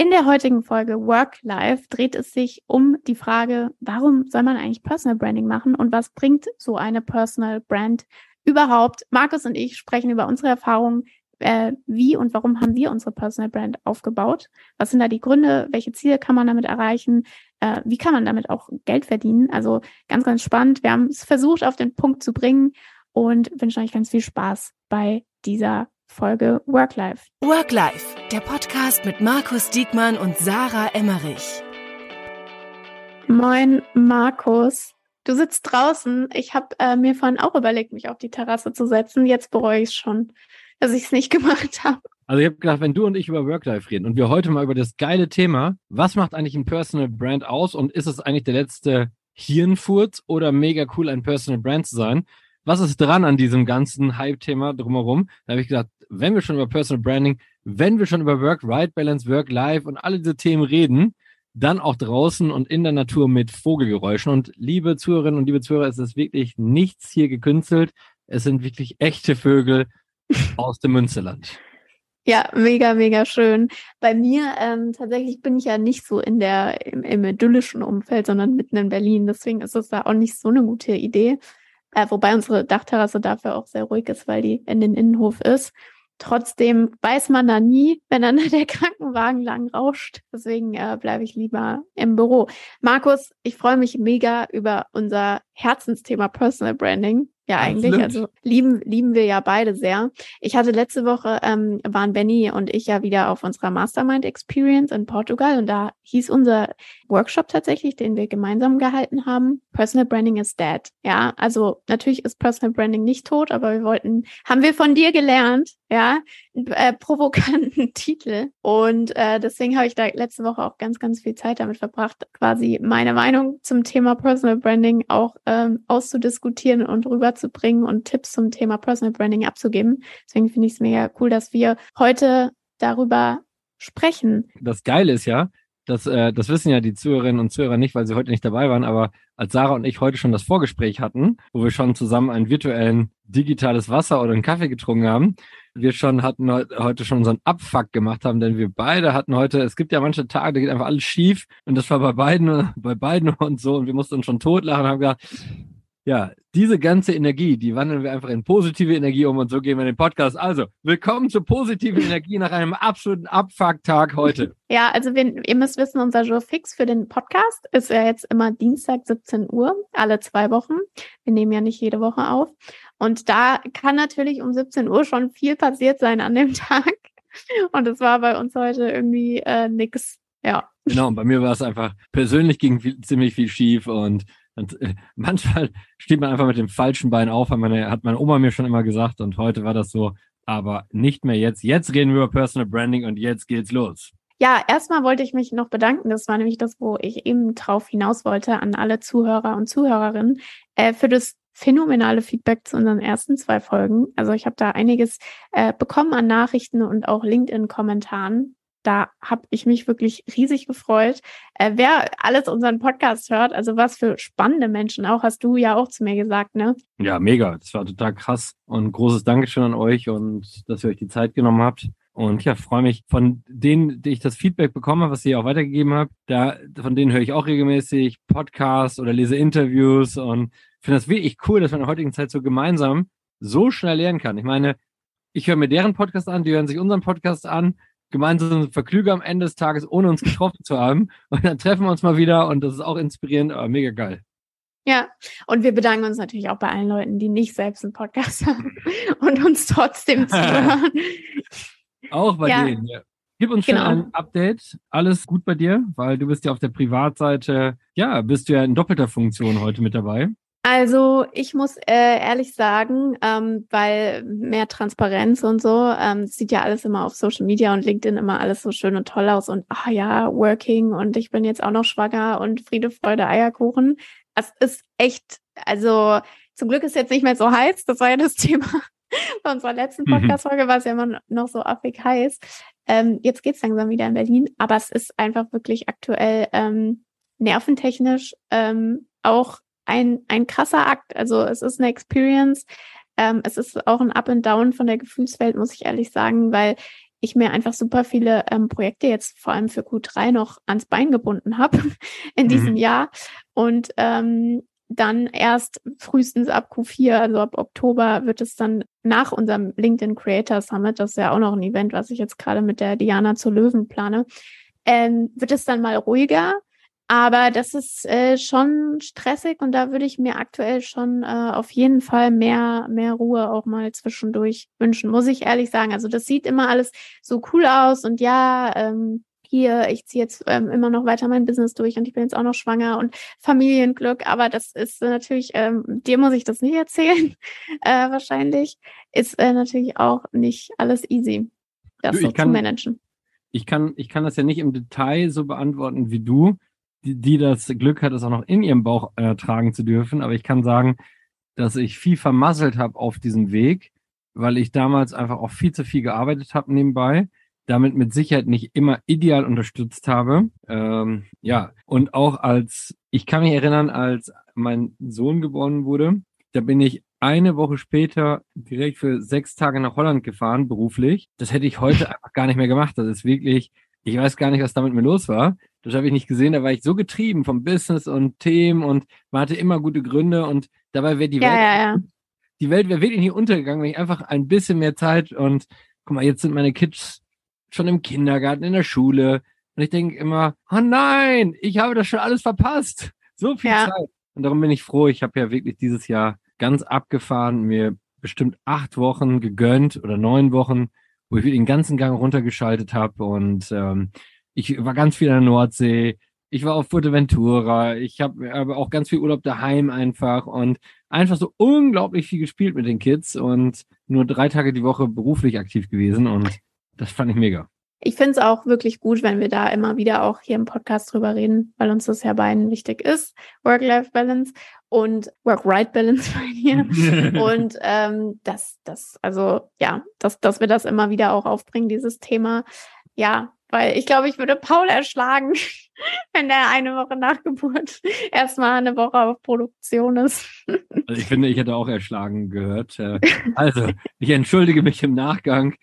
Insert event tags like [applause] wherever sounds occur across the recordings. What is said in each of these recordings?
In der heutigen Folge Work Life dreht es sich um die Frage, warum soll man eigentlich Personal Branding machen und was bringt so eine Personal Brand überhaupt? Markus und ich sprechen über unsere Erfahrungen, äh, wie und warum haben wir unsere Personal Brand aufgebaut? Was sind da die Gründe? Welche Ziele kann man damit erreichen? Äh, wie kann man damit auch Geld verdienen? Also ganz, ganz spannend. Wir haben es versucht, auf den Punkt zu bringen und wünschen euch ganz viel Spaß bei dieser Folge Work Life. Work Life, der Podcast mit Markus Diekmann und Sarah Emmerich. Moin, Markus. Du sitzt draußen. Ich habe äh, mir vorhin auch überlegt, mich auf die Terrasse zu setzen. Jetzt bereue ich es schon, dass ich es nicht [laughs] gemacht habe. Also ich habe gedacht, wenn du und ich über Work-Life reden und wir heute mal über das geile Thema, was macht eigentlich ein Personal Brand aus und ist es eigentlich der letzte Hirnfurz oder mega cool, ein Personal Brand zu sein? Was ist dran an diesem ganzen Hype-Thema drumherum? Da habe ich gedacht, wenn wir schon über Personal Branding, wenn wir schon über Work-Right-Balance, Work-Life und alle diese Themen reden, dann auch draußen und in der Natur mit Vogelgeräuschen. Und liebe Zuhörerinnen und liebe Zuhörer, es ist wirklich nichts hier gekünstelt. Es sind wirklich echte Vögel aus dem Münsterland. Ja, mega, mega schön. Bei mir ähm, tatsächlich bin ich ja nicht so in der im, im idyllischen Umfeld, sondern mitten in Berlin. Deswegen ist es da auch nicht so eine gute Idee. Äh, wobei unsere Dachterrasse dafür auch sehr ruhig ist, weil die in den Innenhof ist. Trotzdem weiß man da nie, wenn dann [laughs] der Krankenwagen lang rauscht. Deswegen äh, bleibe ich lieber im Büro. Markus, ich freue mich mega über unser Herzensthema Personal Branding. Ja, eigentlich. Also lieben, lieben wir ja beide sehr. Ich hatte letzte Woche, ähm, waren Benny und ich ja wieder auf unserer Mastermind Experience in Portugal und da hieß unser Workshop tatsächlich, den wir gemeinsam gehalten haben, Personal Branding is dead. Ja, also natürlich ist Personal Branding nicht tot, aber wir wollten, haben wir von dir gelernt, ja, äh, provokanten [laughs] Titel. Und äh, deswegen habe ich da letzte Woche auch ganz, ganz viel Zeit damit verbracht, quasi meine Meinung zum Thema Personal Branding auch ähm, auszudiskutieren und rüberzubringen und Tipps zum Thema Personal Branding abzugeben. Deswegen finde ich es mega cool, dass wir heute darüber sprechen. Das Geile ist ja, das, äh, das wissen ja die Zuhörerinnen und Zuhörer nicht, weil sie heute nicht dabei waren, aber als Sarah und ich heute schon das Vorgespräch hatten, wo wir schon zusammen ein virtuellen digitales Wasser oder einen Kaffee getrunken haben, wir schon hatten heute schon unseren Abfuck gemacht haben, denn wir beide hatten heute, es gibt ja manche Tage, da geht einfach alles schief und das war bei beiden, [laughs] bei beiden und so und wir mussten uns schon totlachen und haben gedacht, ja, diese ganze Energie, die wandeln wir einfach in positive Energie um und so gehen wir in den Podcast. Also, willkommen zur positiven Energie nach einem absoluten Abfuck-Tag heute. [laughs] Ja, also wir, ihr müsst wissen, unser Jour fix für den Podcast ist ja jetzt immer Dienstag 17 Uhr, alle zwei Wochen. Wir nehmen ja nicht jede Woche auf. Und da kann natürlich um 17 Uhr schon viel passiert sein an dem [laughs] Tag. Und es war bei uns heute irgendwie äh, nix. Ja. Genau, und bei mir war es einfach persönlich ging viel, ziemlich viel schief und und, äh, manchmal steht man einfach mit dem falschen Bein auf, hat meine, hat meine Oma mir schon immer gesagt und heute war das so, aber nicht mehr jetzt. Jetzt reden wir über Personal Branding und jetzt geht's los. Ja, erstmal wollte ich mich noch bedanken. Das war nämlich das, wo ich eben drauf hinaus wollte an alle Zuhörer und Zuhörerinnen äh, für das phänomenale Feedback zu unseren ersten zwei Folgen. Also ich habe da einiges äh, bekommen an Nachrichten und auch LinkedIn-Kommentaren da habe ich mich wirklich riesig gefreut. Äh, wer alles unseren Podcast hört, also was für spannende Menschen auch, hast du ja auch zu mir gesagt, ne? Ja, mega. Das war total krass. Und großes Dankeschön an euch und dass ihr euch die Zeit genommen habt. Und ja, freue mich von denen, die ich das Feedback bekomme, was ihr auch weitergegeben habt. Da, von denen höre ich auch regelmäßig Podcasts oder lese Interviews und finde das wirklich cool, dass man in der heutigen Zeit so gemeinsam so schnell lernen kann. Ich meine, ich höre mir deren Podcast an, die hören sich unseren Podcast an gemeinsam verklüge am Ende des Tages, ohne uns getroffen zu haben. Und dann treffen wir uns mal wieder und das ist auch inspirierend, aber mega geil. Ja, und wir bedanken uns natürlich auch bei allen Leuten, die nicht selbst einen Podcast haben [laughs] und uns trotzdem [laughs] zuhören. auch bei ja. denen, ja. Gib uns genau. ein Update. Alles gut bei dir, weil du bist ja auf der Privatseite, ja, bist du ja in doppelter Funktion heute mit dabei. Also ich muss äh, ehrlich sagen, ähm, weil mehr Transparenz und so, ähm, sieht ja alles immer auf Social Media und LinkedIn immer alles so schön und toll aus und ah ja, working und ich bin jetzt auch noch schwanger und Friede, Freude, Eierkuchen. Es ist echt, also zum Glück ist jetzt nicht mehr so heiß, das war ja das [laughs] Thema bei unserer letzten mhm. Podcast-Folge, war es ja immer noch so affig heiß. Ähm, jetzt geht's langsam wieder in Berlin, aber es ist einfach wirklich aktuell ähm, nerventechnisch ähm, auch ein, ein krasser Akt. Also es ist eine Experience. Ähm, es ist auch ein Up and Down von der Gefühlswelt, muss ich ehrlich sagen, weil ich mir einfach super viele ähm, Projekte jetzt vor allem für Q3 noch ans Bein gebunden habe [laughs] in mhm. diesem Jahr und ähm, dann erst frühestens ab Q4, also ab Oktober, wird es dann nach unserem LinkedIn Creator Summit, das ist ja auch noch ein Event, was ich jetzt gerade mit der Diana zur Löwen plane, ähm, wird es dann mal ruhiger. Aber das ist äh, schon stressig und da würde ich mir aktuell schon äh, auf jeden Fall mehr, mehr Ruhe auch mal zwischendurch wünschen, muss ich ehrlich sagen. Also das sieht immer alles so cool aus und ja, ähm, hier, ich ziehe jetzt ähm, immer noch weiter mein Business durch und ich bin jetzt auch noch schwanger und Familienglück, aber das ist natürlich, ähm, dir muss ich das nicht erzählen, [laughs] äh, wahrscheinlich, ist äh, natürlich auch nicht alles easy, das du, so kann, zu managen. Ich kann, ich kann das ja nicht im Detail so beantworten wie du, die, die das Glück hat, es auch noch in ihrem Bauch äh, tragen zu dürfen, aber ich kann sagen, dass ich viel vermasselt habe auf diesem Weg, weil ich damals einfach auch viel zu viel gearbeitet habe nebenbei damit mit Sicherheit nicht immer ideal unterstützt habe. Ähm, ja, und auch als, ich kann mich erinnern, als mein Sohn geboren wurde, da bin ich eine Woche später direkt für sechs Tage nach Holland gefahren, beruflich. Das hätte ich heute [laughs] einfach gar nicht mehr gemacht. Das ist wirklich, ich weiß gar nicht, was damit mir los war. Das habe ich nicht gesehen. Da war ich so getrieben vom Business und Themen und man hatte immer gute Gründe und dabei wäre die ja, Welt, ja, ja. die Welt wäre wirklich nicht untergegangen, wenn ich einfach ein bisschen mehr Zeit und guck mal, jetzt sind meine Kids schon im Kindergarten, in der Schule. Und ich denke immer, oh nein, ich habe das schon alles verpasst. So viel. Zeit. Und darum bin ich froh. Ich habe ja wirklich dieses Jahr ganz abgefahren, mir bestimmt acht Wochen gegönnt oder neun Wochen, wo ich den ganzen Gang runtergeschaltet habe. Und ähm, ich war ganz viel in der Nordsee. Ich war auf Fuerteventura. Ich habe aber auch ganz viel Urlaub daheim einfach und einfach so unglaublich viel gespielt mit den Kids und nur drei Tage die Woche beruflich aktiv gewesen. Und das fand ich mega. Ich finde es auch wirklich gut, wenn wir da immer wieder auch hier im Podcast drüber reden, weil uns das ja beiden wichtig ist. Work-Life-Balance und Work-Right-Balance [laughs] bei mir. [laughs] und ähm, das, das, also ja, dass, dass wir das immer wieder auch aufbringen, dieses Thema. Ja, weil ich glaube, ich würde Paul erschlagen, [laughs] wenn der eine Woche nach Geburt erstmal eine Woche auf Produktion ist. Also ich finde, ich hätte auch erschlagen gehört. Äh, also, ich entschuldige mich im Nachgang.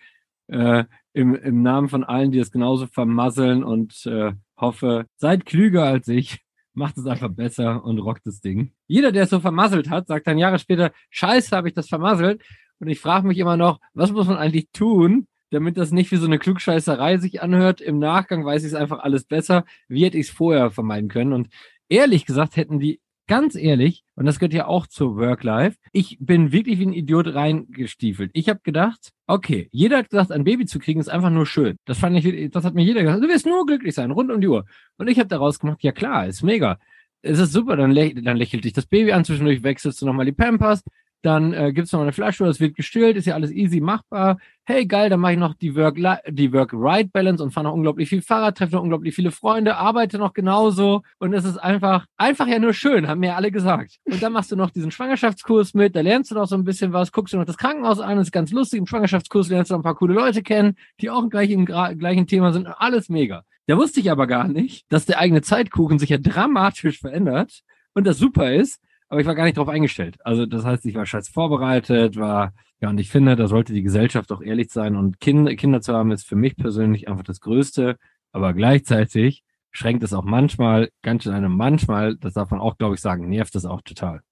Äh, im, im Namen von allen, die es genauso vermasseln und äh, hoffe, seid klüger als ich, macht es einfach besser und rockt das Ding. Jeder, der es so vermasselt hat, sagt dann Jahre später, scheiße, habe ich das vermasselt. Und ich frage mich immer noch, was muss man eigentlich tun, damit das nicht wie so eine Klugscheißerei sich anhört. Im Nachgang weiß ich es einfach alles besser. Wie hätte ich es vorher vermeiden können? Und ehrlich gesagt hätten die ganz ehrlich, und das gehört ja auch zur Work-Life, ich bin wirklich wie ein Idiot reingestiefelt. Ich habe gedacht, okay, jeder hat gesagt, ein Baby zu kriegen ist einfach nur schön. Das fand ich, das hat mir jeder gesagt, du wirst nur glücklich sein, rund um die Uhr. Und ich habe daraus gemacht, ja klar, ist mega. Es ist super, dann, lä dann lächelt dich das Baby an, zwischendurch wechselst du nochmal die Pampers, dann äh, gibt's noch eine Flasche, es wird gestillt, ist ja alles easy machbar. Hey, geil, dann mache ich noch die Work die Work Ride Balance und fahre noch unglaublich viel Fahrrad, treffe noch unglaublich viele Freunde, arbeite noch genauso und es ist einfach einfach ja nur schön, haben mir alle gesagt. Und dann machst du noch diesen Schwangerschaftskurs mit, da lernst du noch so ein bisschen was, guckst du noch das Krankenhaus an, ist ganz lustig. Im Schwangerschaftskurs lernst du noch ein paar coole Leute kennen, die auch gleich im gleichen Thema sind, alles mega. Da wusste ich aber gar nicht, dass der eigene Zeitkuchen sich ja dramatisch verändert und das super ist, aber ich war gar nicht darauf eingestellt. Also das heißt, ich war scheiß vorbereitet, war, ja, und ich finde, da sollte die Gesellschaft auch ehrlich sein und Kinder, Kinder zu haben ist für mich persönlich einfach das Größte, aber gleichzeitig schränkt es auch manchmal, ganz schön einem manchmal, das darf man auch, glaube ich, sagen, nervt es auch total.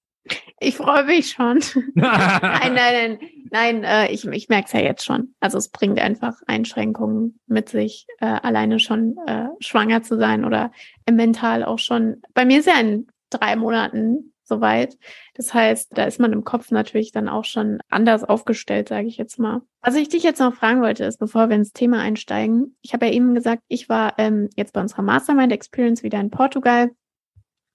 Ich freue mich schon. nein, [laughs] nein, nein, nein, äh, ich, ich merke es ja jetzt schon. Also es bringt einfach Einschränkungen mit sich, äh, alleine schon äh, schwanger zu sein oder mental auch schon. Bei mir ist ja in drei Monaten soweit. Das heißt, da ist man im Kopf natürlich dann auch schon anders aufgestellt, sage ich jetzt mal. Was ich dich jetzt noch fragen wollte, ist, bevor wir ins Thema einsteigen, ich habe ja eben gesagt, ich war ähm, jetzt bei unserer Mastermind Experience wieder in Portugal.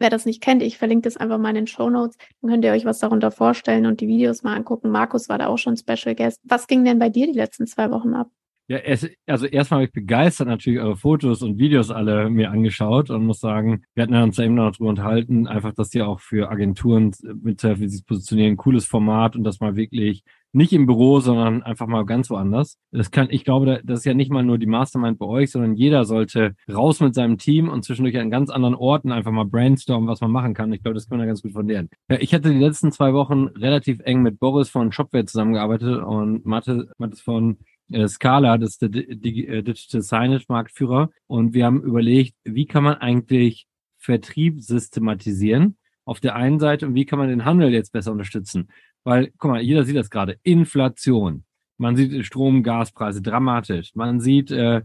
Wer das nicht kennt, ich verlinke das einfach mal in den Show Notes. Dann könnt ihr euch was darunter vorstellen und die Videos mal angucken. Markus war da auch schon Special Guest. Was ging denn bei dir die letzten zwei Wochen ab? Ja, es, also erstmal habe ich begeistert natürlich eure Fotos und Videos alle mir angeschaut und muss sagen, wir hatten ja uns ja eben noch drüber unterhalten, einfach, dass die auch für Agenturen mit wie sie sich positionieren, cooles Format und das mal wirklich nicht im Büro, sondern einfach mal ganz woanders. Das kann, ich glaube, das ist ja nicht mal nur die Mastermind bei euch, sondern jeder sollte raus mit seinem Team und zwischendurch an ganz anderen Orten einfach mal brainstormen, was man machen kann. Ich glaube, das man da ganz gut von lernen. Ich hatte die letzten zwei Wochen relativ eng mit Boris von Shopware zusammengearbeitet und Mathe, Mathe von Scala, das ist der äh, Digital Signage Marktführer. Und wir haben überlegt, wie kann man eigentlich Vertrieb systematisieren auf der einen Seite und wie kann man den Handel jetzt besser unterstützen? Weil, guck mal, jeder sieht das gerade. Inflation. Man sieht Strom, Gaspreise dramatisch. Man sieht äh, äh,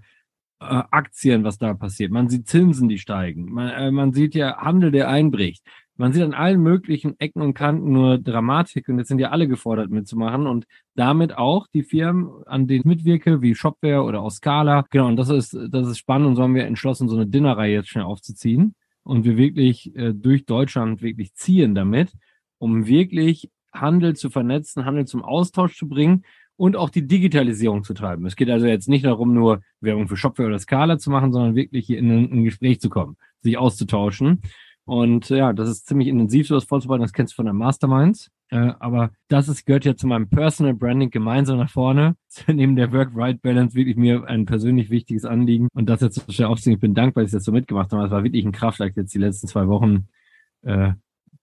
Aktien, was da passiert. Man sieht Zinsen, die steigen. Man, äh, man sieht ja Handel, der einbricht. Man sieht an allen möglichen Ecken und Kanten nur Dramatik und jetzt sind ja alle gefordert mitzumachen und damit auch die Firmen, an denen ich mitwirke, wie Shopware oder Oscala. Genau, und das ist, das ist spannend und so haben wir entschlossen, so eine Dinnerreihe jetzt schnell aufzuziehen und wir wirklich äh, durch Deutschland wirklich ziehen damit, um wirklich Handel zu vernetzen, Handel zum Austausch zu bringen und auch die Digitalisierung zu treiben. Es geht also jetzt nicht darum, nur Werbung für Shopware oder Skala zu machen, sondern wirklich hier in ein Gespräch zu kommen, sich auszutauschen. Und ja, das ist ziemlich intensiv, sowas vorzubereiten. Das kennst du von der Masterminds. Äh, aber das ist, gehört ja zu meinem Personal Branding gemeinsam nach vorne. [laughs] Neben der Work-Right-Balance wirklich mir ein persönlich wichtiges Anliegen. Und das jetzt so schnell aufzunehmen. Ich bin dankbar, dass ich das so mitgemacht habe. Es war wirklich ein Kraftakt jetzt die letzten zwei Wochen, äh,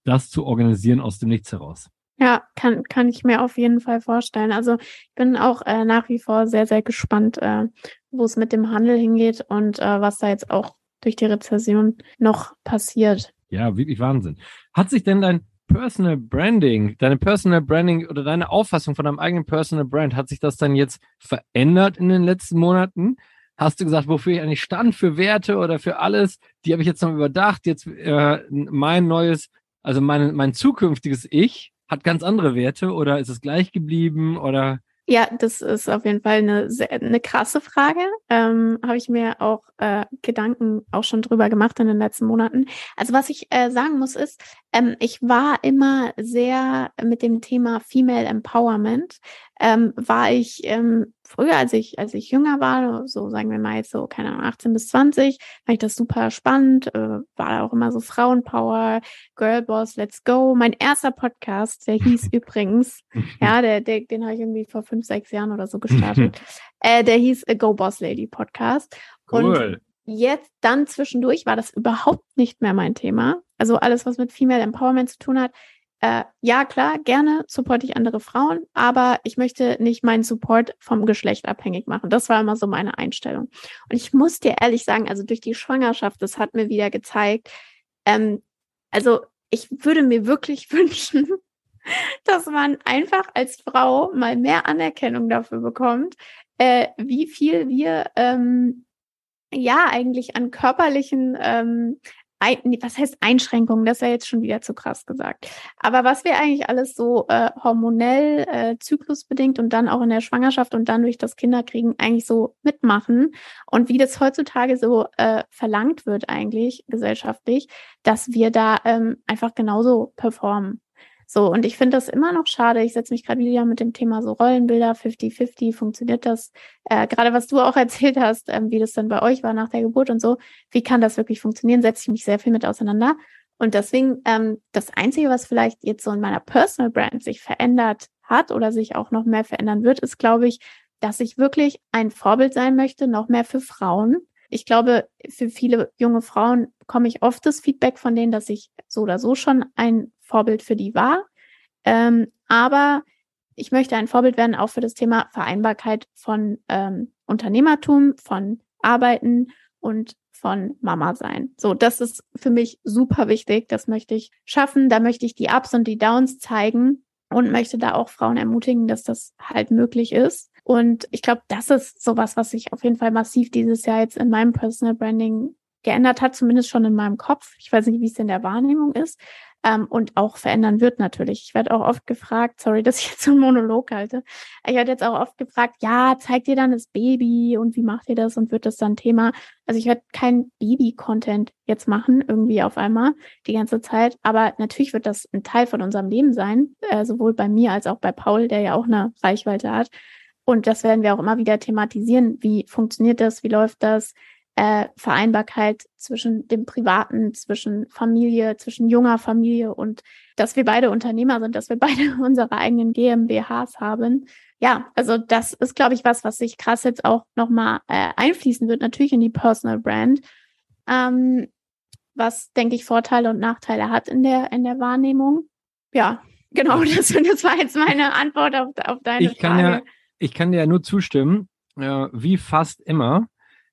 das zu organisieren aus dem Nichts heraus. Ja, kann, kann ich mir auf jeden Fall vorstellen. Also ich bin auch äh, nach wie vor sehr, sehr gespannt, äh, wo es mit dem Handel hingeht und äh, was da jetzt auch durch die Rezession noch passiert. Ja, wirklich Wahnsinn. Hat sich denn dein Personal Branding, deine Personal Branding oder deine Auffassung von deinem eigenen Personal Brand, hat sich das dann jetzt verändert in den letzten Monaten? Hast du gesagt, wofür ich eigentlich stand, für Werte oder für alles? Die habe ich jetzt noch überdacht. Jetzt äh, mein neues, also mein, mein zukünftiges Ich hat ganz andere Werte oder ist es gleich geblieben oder ja, das ist auf jeden Fall eine, sehr, eine krasse Frage. Ähm, Habe ich mir auch äh, Gedanken auch schon drüber gemacht in den letzten Monaten. Also was ich äh, sagen muss ist, ähm, ich war immer sehr mit dem Thema Female Empowerment, ähm, war ich ähm, früher, als ich, als ich jünger war, so sagen wir mal jetzt so, keine Ahnung, 18 bis 20, fand ich das super spannend, äh, war auch immer so Frauenpower, Girlboss, Let's Go. Mein erster Podcast, der [laughs] hieß übrigens, ja, [laughs] der, der, den habe ich irgendwie vor fünf, sechs Jahren oder so gestartet. [laughs] äh, der hieß A Go Boss Lady Podcast. Cool. Und jetzt dann zwischendurch war das überhaupt nicht mehr mein Thema. Also alles, was mit Female Empowerment zu tun hat, äh, ja, klar, gerne supporte ich andere Frauen, aber ich möchte nicht meinen Support vom Geschlecht abhängig machen. Das war immer so meine Einstellung. Und ich muss dir ehrlich sagen, also durch die Schwangerschaft, das hat mir wieder gezeigt, ähm, also ich würde mir wirklich [laughs] wünschen, dass man einfach als Frau mal mehr Anerkennung dafür bekommt, äh, wie viel wir ähm, ja eigentlich an körperlichen ähm, was heißt Einschränkungen? Das wäre jetzt schon wieder zu krass gesagt. Aber was wir eigentlich alles so äh, hormonell, äh, zyklusbedingt und dann auch in der Schwangerschaft und dann durch das Kinderkriegen eigentlich so mitmachen und wie das heutzutage so äh, verlangt wird eigentlich gesellschaftlich, dass wir da ähm, einfach genauso performen. So, und ich finde das immer noch schade. Ich setze mich gerade wieder mit dem Thema so Rollenbilder, 50-50, funktioniert das? Äh, gerade was du auch [laughs] erzählt hast, ähm, wie das dann bei euch war nach der Geburt und so, wie kann das wirklich funktionieren, setze ich mich sehr viel mit auseinander. Und deswegen, ähm, das Einzige, was vielleicht jetzt so in meiner Personal Brand sich verändert hat oder sich auch noch mehr verändern wird, ist, glaube ich, dass ich wirklich ein Vorbild sein möchte, noch mehr für Frauen. Ich glaube, für viele junge Frauen komme ich oft das Feedback von denen, dass ich so oder so schon ein Vorbild für die war. Ähm, aber ich möchte ein Vorbild werden auch für das Thema Vereinbarkeit von ähm, Unternehmertum, von Arbeiten und von Mama sein. So, das ist für mich super wichtig. Das möchte ich schaffen. Da möchte ich die Ups und die Downs zeigen und möchte da auch Frauen ermutigen, dass das halt möglich ist. Und ich glaube, das ist sowas, was sich auf jeden Fall massiv dieses Jahr jetzt in meinem Personal Branding geändert hat, zumindest schon in meinem Kopf. Ich weiß nicht, wie es in der Wahrnehmung ist ähm, und auch verändern wird natürlich. Ich werde auch oft gefragt, sorry, dass ich jetzt so einen Monolog halte, ich werde jetzt auch oft gefragt, ja, zeigt ihr dann das Baby und wie macht ihr das und wird das dann Thema? Also ich werde kein Baby-Content jetzt machen, irgendwie auf einmal die ganze Zeit, aber natürlich wird das ein Teil von unserem Leben sein, äh, sowohl bei mir als auch bei Paul, der ja auch eine Reichweite hat. Und das werden wir auch immer wieder thematisieren. Wie funktioniert das? Wie läuft das? Äh, Vereinbarkeit zwischen dem Privaten, zwischen Familie, zwischen junger Familie und dass wir beide Unternehmer sind, dass wir beide [laughs] unsere eigenen GmbHs haben. Ja, also das ist, glaube ich, was, was sich krass jetzt auch nochmal äh, einfließen wird, natürlich in die Personal Brand. Ähm, was, denke ich, Vorteile und Nachteile hat in der, in der Wahrnehmung. Ja, genau, [laughs] das, das war jetzt meine Antwort auf, auf deine ich Frage. Kann ja, ich kann dir ja nur zustimmen äh, wie fast immer.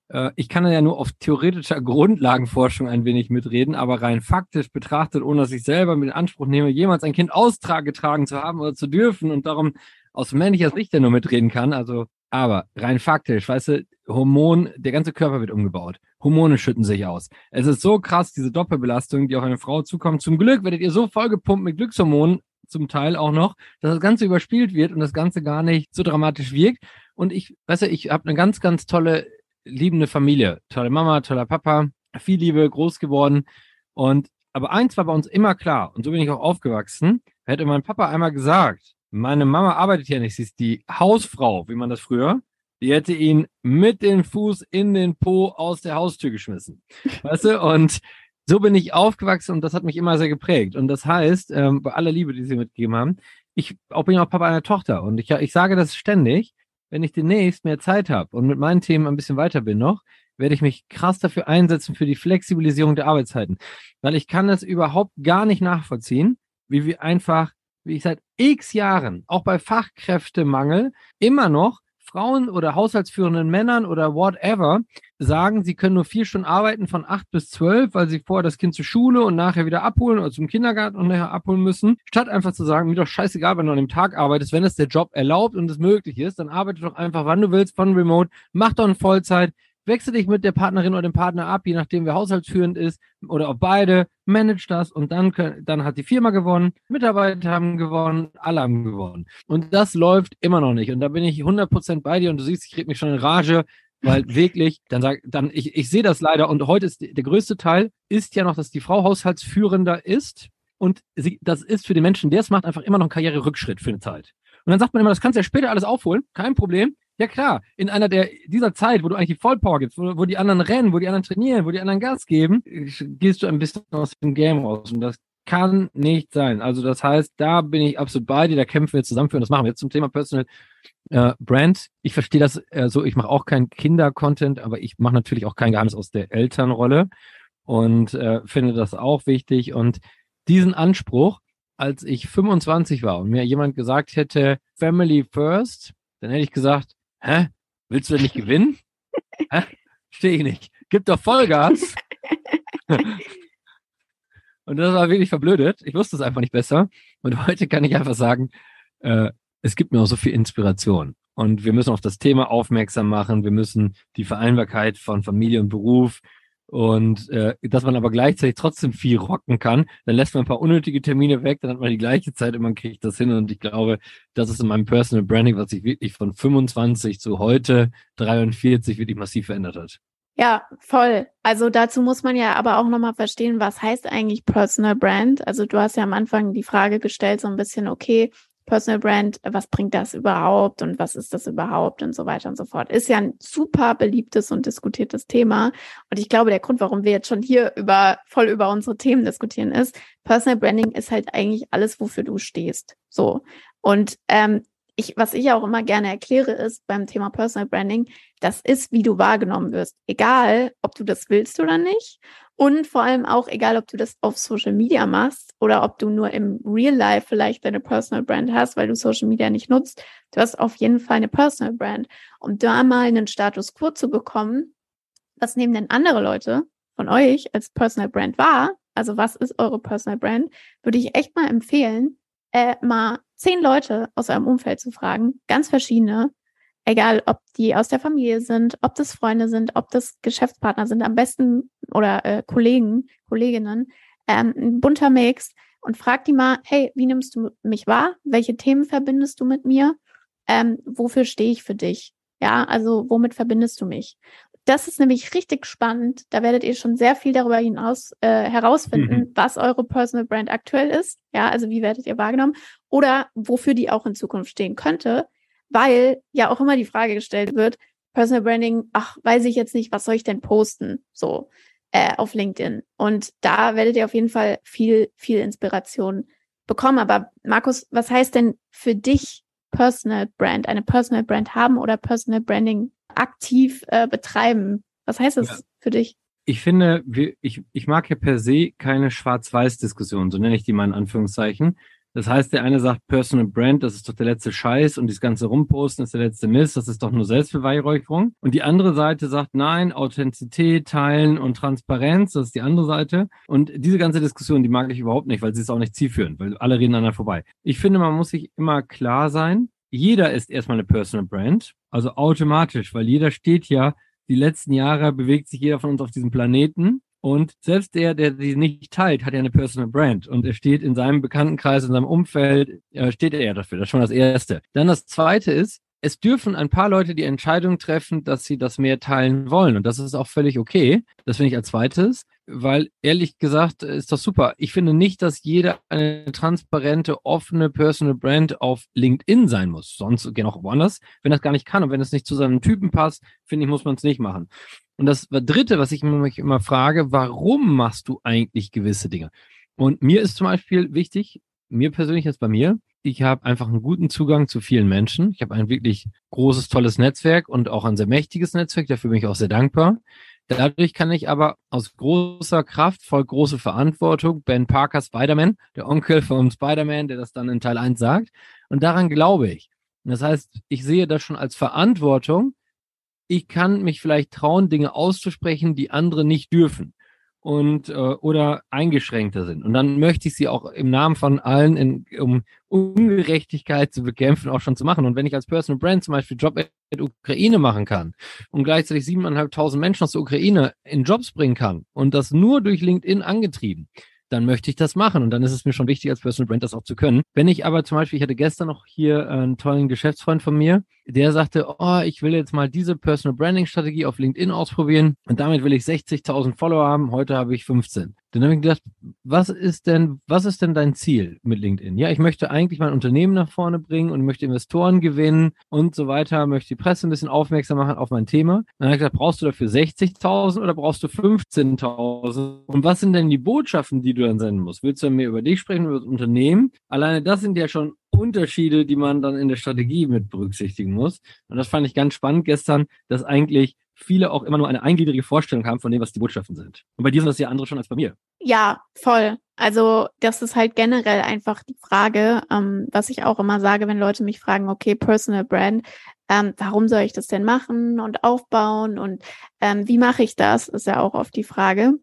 Äh, ich kann ja nur auf theoretischer Grundlagenforschung ein wenig mitreden, aber rein faktisch betrachtet, ohne dass ich selber mit Anspruch nehme, jemals ein Kind austragetragen zu haben oder zu dürfen und darum aus männlicher Sicht ja nur mitreden kann. Also, aber rein faktisch, weißt du, Hormon, der ganze Körper wird umgebaut. Hormone schütten sich aus. Es ist so krass, diese Doppelbelastung, die auf eine Frau zukommt. Zum Glück werdet ihr so vollgepumpt mit Glückshormonen, zum Teil auch noch, dass das Ganze überspielt wird und das Ganze gar nicht so dramatisch wirkt. Und ich, weißt du, ich habe eine ganz, ganz tolle, liebende Familie. Tolle Mama, toller Papa, viel Liebe, groß geworden. Und aber eins war bei uns immer klar, und so bin ich auch aufgewachsen, hätte mein Papa einmal gesagt, meine Mama arbeitet hier nicht, sie ist die Hausfrau, wie man das früher, die hätte ihn mit dem Fuß in den Po aus der Haustür geschmissen. [laughs] Weißt du? Und so bin ich aufgewachsen und das hat mich immer sehr geprägt. Und das heißt, ähm, bei aller Liebe, die sie mitgegeben haben, ich auch bin auch Papa einer Tochter und ich, ich sage das ständig, wenn ich demnächst mehr Zeit habe und mit meinen Themen ein bisschen weiter bin noch, werde ich mich krass dafür einsetzen für die Flexibilisierung der Arbeitszeiten, weil ich kann das überhaupt gar nicht nachvollziehen, wie wir einfach, wie ich seit x Jahren, auch bei Fachkräftemangel, immer noch Frauen oder haushaltsführenden Männern oder whatever sagen, sie können nur vier Stunden arbeiten von acht bis zwölf, weil sie vorher das Kind zur Schule und nachher wieder abholen oder zum Kindergarten und nachher abholen müssen, statt einfach zu sagen, mir doch scheißegal, wenn du an dem Tag arbeitest, wenn es der Job erlaubt und es möglich ist, dann arbeite doch einfach, wann du willst, von Remote, mach doch eine Vollzeit, wechsel dich mit der Partnerin oder dem Partner ab, je nachdem, wer haushaltsführend ist oder ob beide, manage das und dann, können, dann hat die Firma gewonnen, Mitarbeiter haben gewonnen, alle haben gewonnen. Und das läuft immer noch nicht. Und da bin ich 100% bei dir und du siehst, ich krieg mich schon in Rage, weil [laughs] wirklich, dann sag, dann, ich, ich sehe das leider und heute ist der größte Teil ist ja noch, dass die Frau haushaltsführender ist und sie, das ist für den Menschen, der es macht, einfach immer noch ein Karriererückschritt für eine Zeit. Und dann sagt man immer, das kannst du ja später alles aufholen, kein Problem. Ja klar, in einer der dieser Zeit, wo du eigentlich die Vollpower gibst, wo, wo die anderen rennen, wo die anderen trainieren, wo die anderen Gas geben, gehst du ein bisschen aus dem Game raus. Und das kann nicht sein. Also das heißt, da bin ich absolut bei dir, da kämpfen wir zusammen für und das machen wir jetzt zum Thema Personal äh, Brand. Ich verstehe das äh, so, ich mache auch kein Kinder-Content, aber ich mache natürlich auch kein Geheimnis aus der Elternrolle und äh, finde das auch wichtig. Und diesen Anspruch, als ich 25 war und mir jemand gesagt hätte, Family First, dann hätte ich gesagt, hä? Willst du denn nicht gewinnen? hä? Stehe ich nicht. Gib doch Vollgas. [laughs] und das war wirklich verblödet. Ich wusste es einfach nicht besser. Und heute kann ich einfach sagen, äh, es gibt mir auch so viel Inspiration. Und wir müssen auf das Thema aufmerksam machen. Wir müssen die Vereinbarkeit von Familie und Beruf und äh, dass man aber gleichzeitig trotzdem viel rocken kann, dann lässt man ein paar unnötige Termine weg, dann hat man die gleiche Zeit und man kriegt das hin. Und ich glaube, das ist in meinem Personal Branding, was sich wirklich von 25 zu heute 43 wirklich massiv verändert hat. Ja, voll. Also dazu muss man ja aber auch nochmal verstehen, was heißt eigentlich Personal Brand? Also du hast ja am Anfang die Frage gestellt, so ein bisschen, okay, Personal Brand, was bringt das überhaupt und was ist das überhaupt und so weiter und so fort. Ist ja ein super beliebtes und diskutiertes Thema. Und ich glaube, der Grund, warum wir jetzt schon hier über, voll über unsere Themen diskutieren, ist, Personal Branding ist halt eigentlich alles, wofür du stehst. So. Und ähm, ich, was ich auch immer gerne erkläre, ist beim Thema Personal Branding, das ist, wie du wahrgenommen wirst. Egal, ob du das willst oder nicht. Und vor allem auch, egal, ob du das auf Social Media machst oder ob du nur im Real Life vielleicht deine Personal Brand hast, weil du Social Media nicht nutzt. Du hast auf jeden Fall eine Personal Brand. Um da mal einen Status quo zu bekommen, was nehmen denn andere Leute von euch als Personal Brand wahr? Also was ist eure Personal Brand? Würde ich echt mal empfehlen, äh, mal zehn Leute aus eurem Umfeld zu fragen, ganz verschiedene, egal ob die aus der Familie sind, ob das Freunde sind, ob das Geschäftspartner sind, am besten oder äh, Kollegen, Kolleginnen, ähm, ein bunter Mix und frag die mal, hey, wie nimmst du mich wahr? Welche Themen verbindest du mit mir? Ähm, wofür stehe ich für dich? Ja, also womit verbindest du mich? Das ist nämlich richtig spannend. Da werdet ihr schon sehr viel darüber hinaus äh, herausfinden, mhm. was eure Personal Brand aktuell ist. Ja, also wie werdet ihr wahrgenommen oder wofür die auch in Zukunft stehen könnte weil ja auch immer die Frage gestellt wird, Personal Branding, ach, weiß ich jetzt nicht, was soll ich denn posten? So äh, auf LinkedIn. Und da werdet ihr auf jeden Fall viel, viel Inspiration bekommen. Aber Markus, was heißt denn für dich Personal Brand, eine Personal Brand haben oder Personal Branding aktiv äh, betreiben? Was heißt das ja. für dich? Ich finde, wir, ich, ich mag ja per se keine Schwarz-Weiß-Diskussion, so nenne ich die mal in Anführungszeichen. Das heißt, der eine sagt Personal Brand, das ist doch der letzte Scheiß und das ganze Rumposten ist der letzte Mist, das ist doch nur Selbstbeweihräucherung. Und die andere Seite sagt nein, Authentizität, Teilen und Transparenz, das ist die andere Seite. Und diese ganze Diskussion, die mag ich überhaupt nicht, weil sie ist auch nicht zielführend, weil alle reden aneinander vorbei. Ich finde, man muss sich immer klar sein, jeder ist erstmal eine Personal Brand, also automatisch, weil jeder steht ja, die letzten Jahre bewegt sich jeder von uns auf diesem Planeten und selbst der, der sie nicht teilt, hat ja eine Personal Brand. Und er steht in seinem Bekanntenkreis, in seinem Umfeld, äh, steht er ja dafür. Das ist schon das Erste. Dann das Zweite ist, es dürfen ein paar Leute die Entscheidung treffen, dass sie das mehr teilen wollen. Und das ist auch völlig okay. Das finde ich als zweites, weil ehrlich gesagt ist das super. Ich finde nicht, dass jeder eine transparente, offene Personal Brand auf LinkedIn sein muss. Sonst gehen auch woanders, wenn das gar nicht kann. Und wenn es nicht zu seinem Typen passt, finde ich, muss man es nicht machen. Und das Dritte, was ich mich immer frage, warum machst du eigentlich gewisse Dinge? Und mir ist zum Beispiel wichtig, mir persönlich jetzt bei mir, ich habe einfach einen guten Zugang zu vielen Menschen. Ich habe ein wirklich großes, tolles Netzwerk und auch ein sehr mächtiges Netzwerk. Dafür bin ich auch sehr dankbar. Dadurch kann ich aber aus großer Kraft, voll große Verantwortung, Ben Parker Spider-Man, der Onkel von Spider-Man, der das dann in Teil 1 sagt. Und daran glaube ich. Das heißt, ich sehe das schon als Verantwortung. Ich kann mich vielleicht trauen, Dinge auszusprechen, die andere nicht dürfen und äh, oder eingeschränkter sind. Und dann möchte ich sie auch im Namen von allen, in, um Ungerechtigkeit zu bekämpfen, auch schon zu machen. Und wenn ich als Personal Brand zum Beispiel Job in Ukraine machen kann und gleichzeitig siebeneinhalbtausend Menschen aus der Ukraine in Jobs bringen kann und das nur durch LinkedIn angetrieben, dann möchte ich das machen. Und dann ist es mir schon wichtig, als Personal Brand das auch zu können. Wenn ich aber zum Beispiel, ich hatte gestern noch hier einen tollen Geschäftsfreund von mir, der sagte, oh, ich will jetzt mal diese Personal Branding Strategie auf LinkedIn ausprobieren und damit will ich 60.000 Follower haben. Heute habe ich 15. Dann habe ich gedacht, was ist denn, was ist denn dein Ziel mit LinkedIn? Ja, ich möchte eigentlich mein Unternehmen nach vorne bringen und möchte Investoren gewinnen und so weiter, möchte die Presse ein bisschen aufmerksam machen auf mein Thema. Dann habe ich gesagt, brauchst du dafür 60.000 oder brauchst du 15.000? Und was sind denn die Botschaften, die du dann senden musst? Willst du mehr über dich sprechen, über das Unternehmen? Alleine das sind ja schon Unterschiede, die man dann in der Strategie mit berücksichtigen muss. Und das fand ich ganz spannend gestern, dass eigentlich viele auch immer nur eine eingliedrige Vorstellung haben von dem, was die Botschaften sind. Und bei dir sind das ja andere schon als bei mir. Ja, voll. Also das ist halt generell einfach die Frage, ähm, was ich auch immer sage, wenn Leute mich fragen, okay, Personal Brand, ähm, warum soll ich das denn machen und aufbauen und ähm, wie mache ich das, ist ja auch oft die Frage.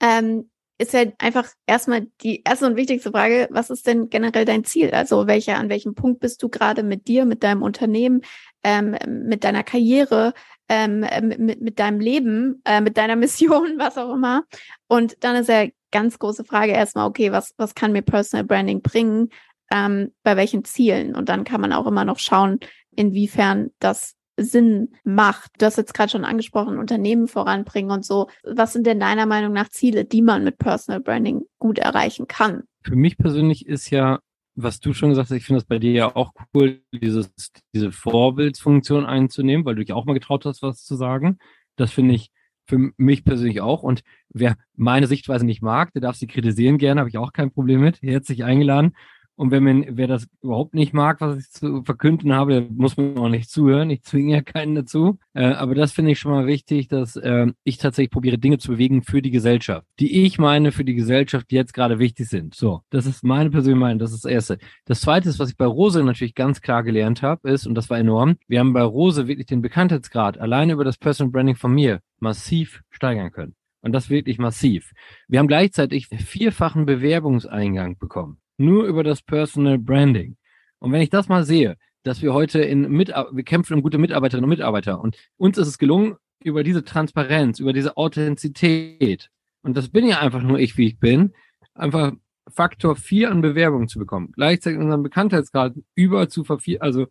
Ähm, ist ja einfach erstmal die erste und wichtigste Frage, was ist denn generell dein Ziel? Also welcher, an welchem Punkt bist du gerade mit dir, mit deinem Unternehmen, ähm, mit deiner Karriere, ähm, mit, mit deinem Leben, äh, mit deiner Mission, [laughs] was auch immer. Und dann ist ja ganz große Frage erstmal, okay, was, was kann mir Personal Branding bringen? Ähm, bei welchen Zielen? Und dann kann man auch immer noch schauen, inwiefern das Sinn macht. Du hast jetzt gerade schon angesprochen, Unternehmen voranbringen und so. Was sind denn deiner Meinung nach Ziele, die man mit Personal Branding gut erreichen kann? Für mich persönlich ist ja, was du schon gesagt hast, ich finde das bei dir ja auch cool, dieses, diese Vorbildsfunktion einzunehmen, weil du dich auch mal getraut hast, was zu sagen. Das finde ich für mich persönlich auch. Und wer meine Sichtweise nicht mag, der darf sie kritisieren gerne, habe ich auch kein Problem mit. Herzlich eingeladen. Und wenn man, wer das überhaupt nicht mag, was ich zu verkünden habe, muss man auch nicht zuhören. Ich zwinge ja keinen dazu. Äh, aber das finde ich schon mal wichtig, dass äh, ich tatsächlich probiere, Dinge zu bewegen für die Gesellschaft, die ich meine für die Gesellschaft, die jetzt gerade wichtig sind. So, das ist meine persönliche Meinung. Das ist das Erste. Das Zweite ist, was ich bei Rose natürlich ganz klar gelernt habe, ist, und das war enorm, wir haben bei Rose wirklich den Bekanntheitsgrad alleine über das Personal Branding von mir massiv steigern können. Und das wirklich massiv. Wir haben gleichzeitig vierfachen Bewerbungseingang bekommen nur über das Personal Branding. Und wenn ich das mal sehe, dass wir heute in mit, wir kämpfen um gute Mitarbeiterinnen und Mitarbeiter und uns ist es gelungen, über diese Transparenz, über diese Authentizität, und das bin ja einfach nur ich, wie ich bin, einfach Faktor 4 an Bewerbungen zu bekommen. Gleichzeitig unseren Bekanntheitsgrad über zu vervier, also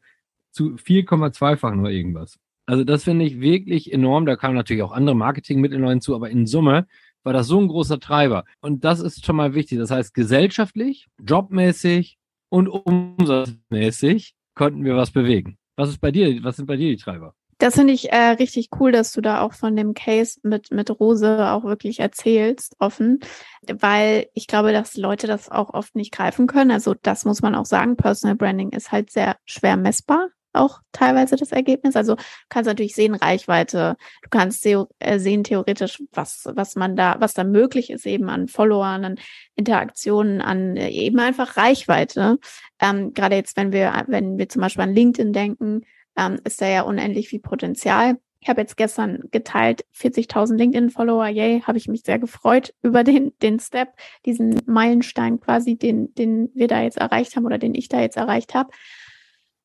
zu 4,2-fach nur irgendwas. Also das finde ich wirklich enorm. Da kamen natürlich auch andere Marketingmittel hinzu, aber in Summe war das so ein großer Treiber. Und das ist schon mal wichtig. Das heißt, gesellschaftlich, jobmäßig und umsatzmäßig konnten wir was bewegen. Was ist bei dir? Was sind bei dir die Treiber? Das finde ich äh, richtig cool, dass du da auch von dem Case mit, mit Rose auch wirklich erzählst, offen, weil ich glaube, dass Leute das auch oft nicht greifen können. Also das muss man auch sagen. Personal Branding ist halt sehr schwer messbar. Auch teilweise das Ergebnis. Also kannst natürlich sehen Reichweite, du kannst äh, sehen theoretisch, was, was man da, was da möglich ist, eben an Followern, an Interaktionen, an äh, eben einfach Reichweite. Ähm, Gerade jetzt, wenn wir, wenn wir zum Beispiel an LinkedIn denken, ähm, ist da ja unendlich viel Potenzial. Ich habe jetzt gestern geteilt 40.000 LinkedIn-Follower. Yay, habe ich mich sehr gefreut über den, den Step, diesen Meilenstein quasi, den, den wir da jetzt erreicht haben oder den ich da jetzt erreicht habe.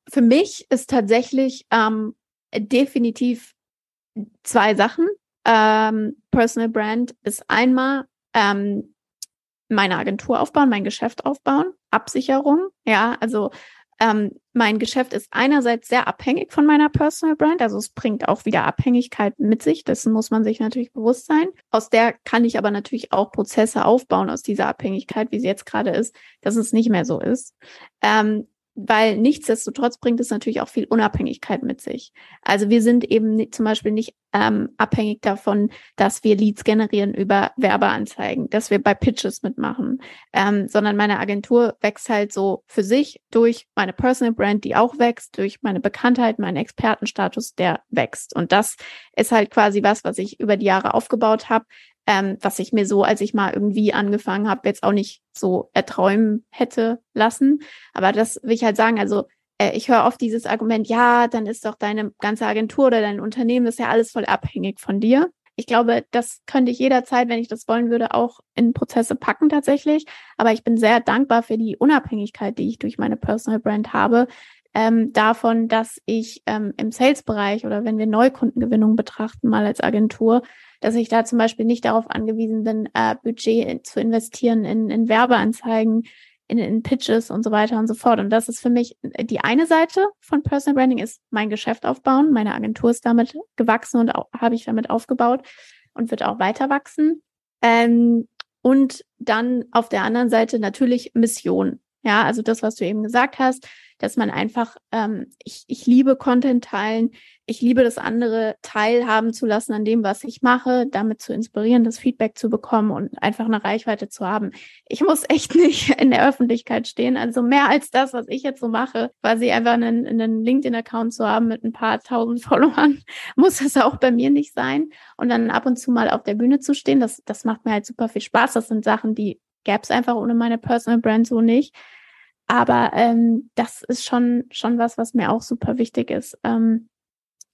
Für mich ist tatsächlich ähm, definitiv zwei Sachen. Ähm, Personal Brand ist einmal ähm, meine Agentur aufbauen, mein Geschäft aufbauen, Absicherung. Ja, also ähm, mein Geschäft ist einerseits sehr abhängig von meiner Personal Brand, also es bringt auch wieder Abhängigkeit mit sich, dessen muss man sich natürlich bewusst sein. Aus der kann ich aber natürlich auch Prozesse aufbauen aus dieser Abhängigkeit, wie sie jetzt gerade ist, dass es nicht mehr so ist. Ähm, weil nichtsdestotrotz bringt es natürlich auch viel Unabhängigkeit mit sich. Also wir sind eben zum Beispiel nicht ähm, abhängig davon, dass wir Leads generieren über Werbeanzeigen, dass wir bei Pitches mitmachen, ähm, sondern meine Agentur wächst halt so für sich durch meine Personal Brand, die auch wächst, durch meine Bekanntheit, meinen Expertenstatus, der wächst. Und das ist halt quasi was, was ich über die Jahre aufgebaut habe, ähm, was ich mir so, als ich mal irgendwie angefangen habe, jetzt auch nicht so erträumen hätte lassen. Aber das will ich halt sagen, also äh, ich höre oft dieses Argument, ja, dann ist doch deine ganze Agentur oder dein Unternehmen, ist ja alles voll abhängig von dir. Ich glaube, das könnte ich jederzeit, wenn ich das wollen würde, auch in Prozesse packen tatsächlich. Aber ich bin sehr dankbar für die Unabhängigkeit, die ich durch meine Personal Brand habe, ähm, davon, dass ich ähm, im Sales-Bereich oder wenn wir Neukundengewinnung betrachten, mal als Agentur, dass ich da zum Beispiel nicht darauf angewiesen bin, äh, Budget zu investieren in, in Werbeanzeigen, in, in Pitches und so weiter und so fort. Und das ist für mich äh, die eine Seite von Personal Branding ist mein Geschäft aufbauen. Meine Agentur ist damit gewachsen und habe ich damit aufgebaut und wird auch weiter wachsen. Ähm, und dann auf der anderen Seite natürlich Mission. Ja, also das, was du eben gesagt hast, dass man einfach, ähm, ich, ich liebe Content teilen, ich liebe das andere teilhaben zu lassen an dem, was ich mache, damit zu inspirieren, das Feedback zu bekommen und einfach eine Reichweite zu haben. Ich muss [laughs] echt nicht in der Öffentlichkeit stehen. Also mehr als das, was ich jetzt so mache, quasi einfach einen, einen LinkedIn-Account zu haben mit ein paar tausend [laughs] Followern, muss das auch bei mir nicht sein. Und dann ab und zu mal auf der Bühne zu stehen, das, das macht mir halt super viel Spaß. Das sind Sachen, die gäbe es einfach ohne meine Personal Brand so nicht. Aber ähm, das ist schon, schon was, was mir auch super wichtig ist. Ähm,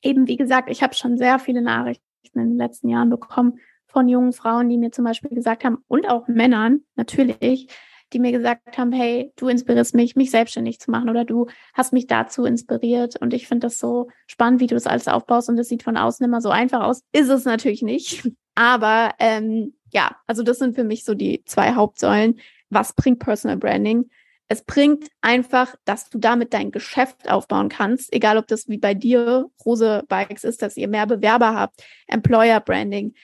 eben, wie gesagt, ich habe schon sehr viele Nachrichten in den letzten Jahren bekommen von jungen Frauen, die mir zum Beispiel gesagt haben, und auch Männern natürlich, die mir gesagt haben, hey, du inspirierst mich, mich selbstständig zu machen oder du hast mich dazu inspiriert. Und ich finde das so spannend, wie du das alles aufbaust und das sieht von außen immer so einfach aus. Ist es natürlich nicht. [laughs] Aber ähm, ja, also das sind für mich so die zwei Hauptsäulen. Was bringt Personal Branding? es bringt einfach, dass du damit dein Geschäft aufbauen kannst, egal ob das wie bei dir Rose Bikes ist, dass ihr mehr Bewerber habt, Employer Branding,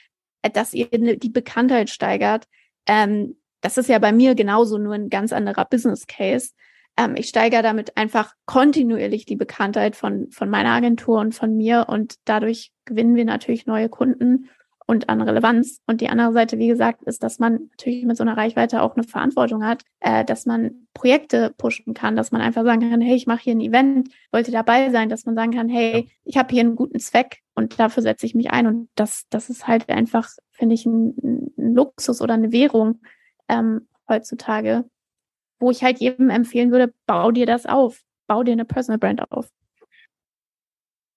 äh, dass ihr die Bekanntheit steigert. Ähm, das ist ja bei mir genauso nur ein ganz anderer Business Case. Ähm, ich steigere damit einfach kontinuierlich die Bekanntheit von, von meiner Agentur und von mir und dadurch gewinnen wir natürlich neue Kunden und an Relevanz. Und die andere Seite, wie gesagt, ist, dass man natürlich mit so einer Reichweite auch eine Verantwortung hat, äh, dass man Projekte pushen kann, dass man einfach sagen kann, hey, ich mache hier ein Event, wollte dabei sein, dass man sagen kann, hey, ich habe hier einen guten Zweck und dafür setze ich mich ein. Und das, das ist halt einfach, finde ich, ein, ein, Luxus oder eine Währung ähm, heutzutage, wo ich halt jedem empfehlen würde, bau dir das auf, bau dir eine Personal Brand auf.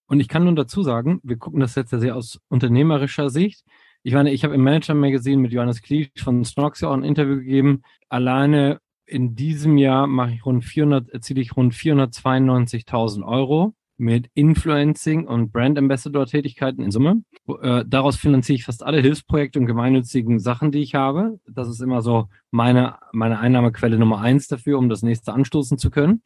Und ich kann nun dazu sagen, wir gucken das jetzt ja sehr aus unternehmerischer Sicht. Ich meine, ich habe im Manager Magazine mit Johannes Kliesch von Snox ja auch ein Interview gegeben. Alleine in diesem Jahr mache ich rund 400, erziele ich rund 492.000 Euro mit Influencing und Brand Ambassador Tätigkeiten in Summe. Äh, daraus finanziere ich fast alle Hilfsprojekte und gemeinnützigen Sachen, die ich habe. Das ist immer so meine, meine Einnahmequelle Nummer eins dafür, um das nächste anstoßen zu können.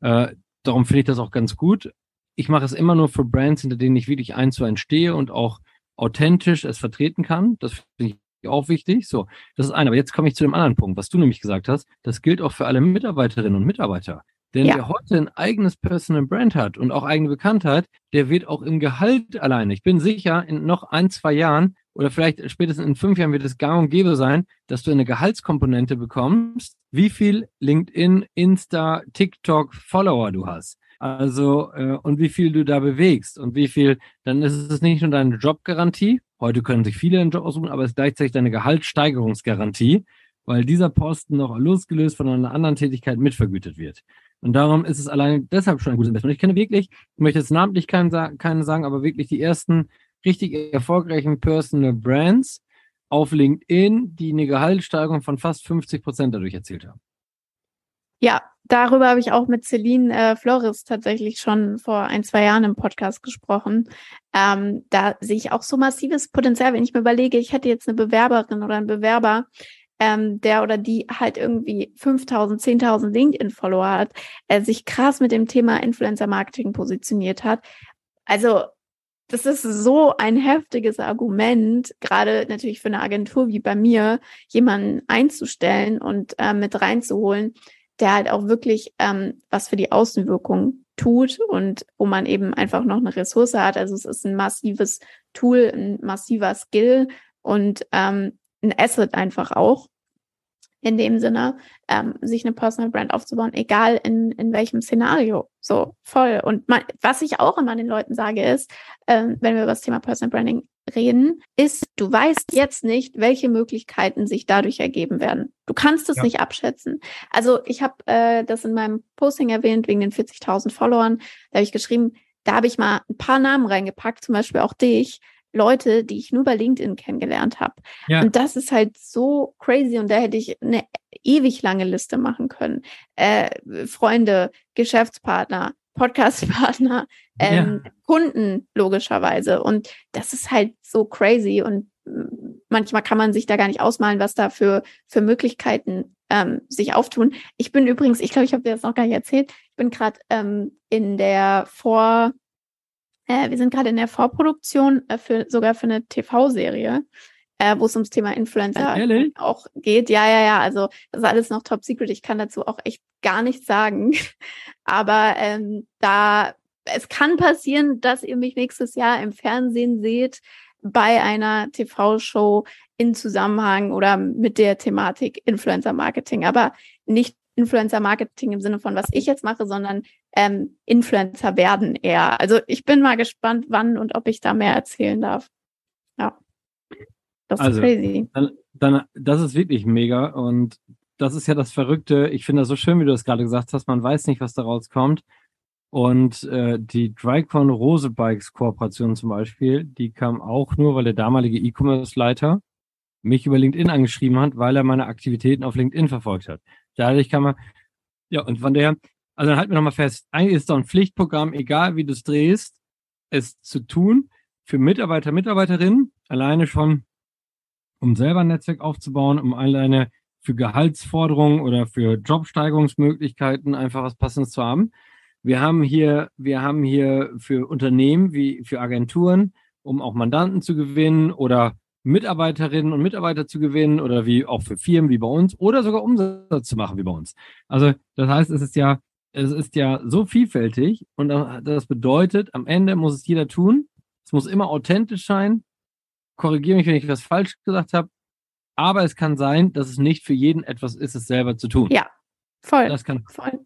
Äh, darum finde ich das auch ganz gut ich mache es immer nur für Brands, hinter denen ich wirklich eins zu eins stehe und auch authentisch es vertreten kann. Das finde ich auch wichtig. So, das ist eine. Aber jetzt komme ich zu dem anderen Punkt, was du nämlich gesagt hast. Das gilt auch für alle Mitarbeiterinnen und Mitarbeiter. Denn ja. wer heute ein eigenes Personal Brand hat und auch eigene Bekanntheit, der wird auch im Gehalt alleine. Ich bin sicher, in noch ein, zwei Jahren oder vielleicht spätestens in fünf Jahren wird es gang und gäbe sein, dass du eine Gehaltskomponente bekommst, wie viel LinkedIn, Insta, TikTok, Follower du hast. Also, äh, und wie viel du da bewegst und wie viel, dann ist es nicht nur deine Jobgarantie. Heute können sich viele einen Job aussuchen, aber es ist gleichzeitig deine Gehaltssteigerungsgarantie, weil dieser Posten noch losgelöst von einer anderen Tätigkeit mitvergütet wird. Und darum ist es allein deshalb schon ein gutes Investment. Ich kenne wirklich, ich möchte jetzt namentlich keinen, keinen sagen, aber wirklich die ersten richtig erfolgreichen Personal Brands auf LinkedIn, die eine Gehaltssteigerung von fast 50 Prozent dadurch erzielt haben. Ja, darüber habe ich auch mit Celine äh, Flores tatsächlich schon vor ein, zwei Jahren im Podcast gesprochen. Ähm, da sehe ich auch so massives Potenzial, wenn ich mir überlege, ich hätte jetzt eine Bewerberin oder einen Bewerber, ähm, der oder die halt irgendwie 5000, 10.000 LinkedIn-Follower hat, äh, sich krass mit dem Thema Influencer-Marketing positioniert hat. Also das ist so ein heftiges Argument, gerade natürlich für eine Agentur wie bei mir, jemanden einzustellen und äh, mit reinzuholen, der halt auch wirklich ähm, was für die Außenwirkung tut und wo man eben einfach noch eine Ressource hat. Also es ist ein massives Tool, ein massiver Skill und ähm, ein Asset einfach auch in dem Sinne, ähm, sich eine Personal Brand aufzubauen, egal in, in welchem Szenario. So voll. Und man, was ich auch immer den Leuten sage, ist, ähm, wenn wir über das Thema Personal Branding reden, ist, du weißt jetzt nicht, welche Möglichkeiten sich dadurch ergeben werden. Du kannst es ja. nicht abschätzen. Also ich habe äh, das in meinem Posting erwähnt, wegen den 40.000 Followern. Da habe ich geschrieben, da habe ich mal ein paar Namen reingepackt, zum Beispiel auch dich, Leute, die ich nur bei LinkedIn kennengelernt habe. Ja. Und das ist halt so crazy und da hätte ich eine ewig lange Liste machen können. Äh, Freunde, Geschäftspartner, Podcastpartner, ähm, ja. Kunden logischerweise. Und das ist halt so crazy und manchmal kann man sich da gar nicht ausmalen, was da für, für Möglichkeiten ähm, sich auftun. Ich bin übrigens, ich glaube, ich habe dir das noch gar nicht erzählt, ich bin gerade ähm, in der Vor- äh, wir sind gerade in der Vorproduktion äh, für sogar für eine TV-Serie, äh, wo es ums Thema Influencer Ehrlich? auch geht. Ja, ja, ja. Also das ist alles noch top secret. Ich kann dazu auch echt gar nichts sagen. [laughs] Aber ähm, da es kann passieren, dass ihr mich nächstes Jahr im Fernsehen seht bei einer TV-Show in Zusammenhang oder mit der Thematik Influencer Marketing, aber nicht Influencer Marketing im Sinne von, was ich jetzt mache, sondern ähm, Influencer werden eher. Also ich bin mal gespannt, wann und ob ich da mehr erzählen darf. Ja. Das ist also, crazy. Dann, dann, das ist wirklich mega und das ist ja das Verrückte. Ich finde das so schön, wie du das gerade gesagt hast. Man weiß nicht, was daraus kommt. Und äh, die Drycon Rose Bikes Kooperation zum Beispiel, die kam auch nur, weil der damalige E-Commerce-Leiter mich über LinkedIn angeschrieben hat, weil er meine Aktivitäten auf LinkedIn verfolgt hat. Dadurch kann man, ja, und von der, also dann halten wir nochmal fest, eigentlich ist doch ein Pflichtprogramm, egal wie du es drehst, es zu tun, für Mitarbeiter, Mitarbeiterinnen, alleine schon, um selber ein Netzwerk aufzubauen, um alleine für Gehaltsforderungen oder für Jobsteigerungsmöglichkeiten einfach was Passendes zu haben. Wir haben hier, wir haben hier für Unternehmen wie für Agenturen, um auch Mandanten zu gewinnen oder Mitarbeiterinnen und Mitarbeiter zu gewinnen oder wie auch für Firmen wie bei uns oder sogar Umsatz zu machen wie bei uns. Also das heißt, es ist ja, es ist ja so vielfältig und das bedeutet, am Ende muss es jeder tun. Es muss immer authentisch sein. Korrigiere mich, wenn ich was falsch gesagt habe. Aber es kann sein, dass es nicht für jeden etwas ist, es selber zu tun. Ja, voll. Das kann voll.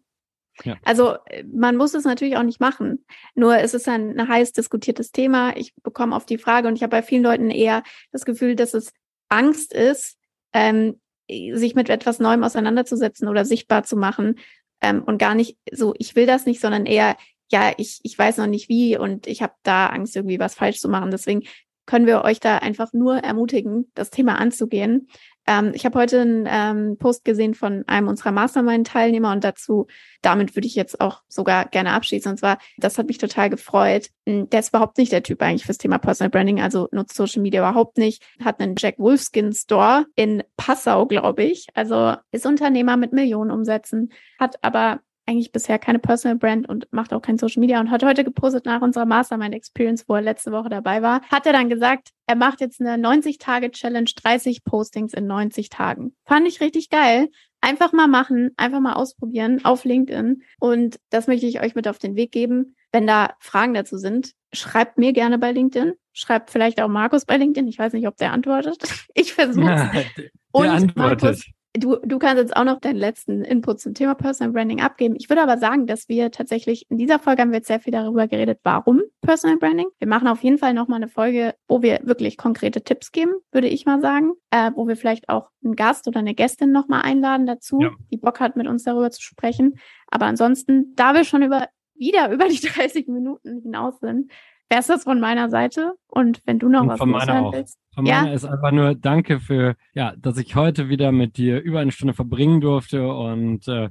Ja. Also äh, man muss es natürlich auch nicht machen. Nur es ist ein, heiß diskutiertes Thema. Ich bekomme oft die Frage und ich habe bei vielen Leuten eher das Gefühl, dass es Angst ist, ähm, sich mit etwas Neuem auseinanderzusetzen oder sichtbar zu machen ähm, und gar nicht so, ich will das nicht, sondern eher, ja, ich, ich weiß noch nicht wie und ich habe da Angst, irgendwie was falsch zu machen. Deswegen können wir euch da einfach nur ermutigen, das Thema anzugehen. Ähm, ich habe heute einen ähm, Post gesehen von einem unserer Mastermind-Teilnehmer und dazu, damit würde ich jetzt auch sogar gerne abschließen. Und zwar, das hat mich total gefreut. Hm, der ist überhaupt nicht der Typ eigentlich fürs Thema Personal Branding, also nutzt Social Media überhaupt nicht. Hat einen Jack Wolfskin Store in Passau, glaube ich. Also ist Unternehmer mit Millionen Umsätzen, hat aber eigentlich bisher keine Personal Brand und macht auch kein Social Media und hat heute gepostet nach unserer Mastermind Experience, wo er letzte Woche dabei war, hat er dann gesagt, er macht jetzt eine 90-Tage-Challenge, 30 Postings in 90 Tagen. Fand ich richtig geil. Einfach mal machen, einfach mal ausprobieren auf LinkedIn. Und das möchte ich euch mit auf den Weg geben. Wenn da Fragen dazu sind, schreibt mir gerne bei LinkedIn. Schreibt vielleicht auch Markus bei LinkedIn. Ich weiß nicht, ob der antwortet. [laughs] Ich versuche es. Ja, der und antwortet. Markus, Du, du kannst jetzt auch noch deinen letzten Input zum Thema Personal Branding abgeben. Ich würde aber sagen, dass wir tatsächlich in dieser Folge haben wir jetzt sehr viel darüber geredet, warum Personal Branding. Wir machen auf jeden Fall nochmal eine Folge, wo wir wirklich konkrete Tipps geben, würde ich mal sagen, äh, wo wir vielleicht auch einen Gast oder eine Gästin nochmal einladen dazu, ja. die Bock hat, mit uns darüber zu sprechen. Aber ansonsten, da wir schon über wieder [laughs] über die 30 Minuten hinaus sind, wäre es das von meiner Seite. Und wenn du noch Und was von meiner auch. willst. Von ja? meiner ist einfach nur Danke für, ja, dass ich heute wieder mit dir über eine Stunde verbringen durfte und äh,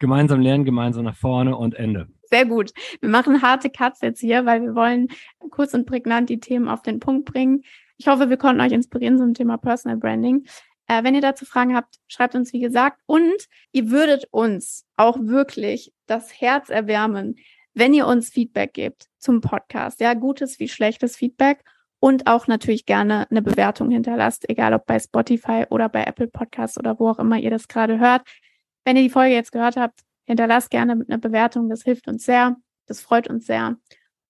gemeinsam lernen, gemeinsam nach vorne und Ende. Sehr gut. Wir machen harte Cuts jetzt hier, weil wir wollen kurz und prägnant die Themen auf den Punkt bringen. Ich hoffe, wir konnten euch inspirieren zum Thema Personal Branding. Äh, wenn ihr dazu Fragen habt, schreibt uns wie gesagt. Und ihr würdet uns auch wirklich das Herz erwärmen, wenn ihr uns Feedback gebt zum Podcast, ja, gutes wie schlechtes Feedback und auch natürlich gerne eine Bewertung hinterlasst, egal ob bei Spotify oder bei Apple Podcasts oder wo auch immer ihr das gerade hört. Wenn ihr die Folge jetzt gehört habt, hinterlasst gerne mit einer Bewertung, das hilft uns sehr, das freut uns sehr.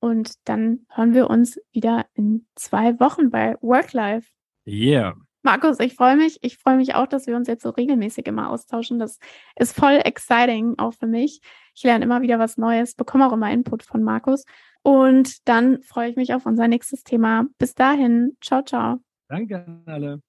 Und dann hören wir uns wieder in zwei Wochen bei Worklife. Yeah. Markus, ich freue mich. Ich freue mich auch, dass wir uns jetzt so regelmäßig immer austauschen. Das ist voll exciting, auch für mich. Ich lerne immer wieder was Neues, bekomme auch immer Input von Markus. Und dann freue ich mich auf unser nächstes Thema. Bis dahin. Ciao, ciao. Danke an alle.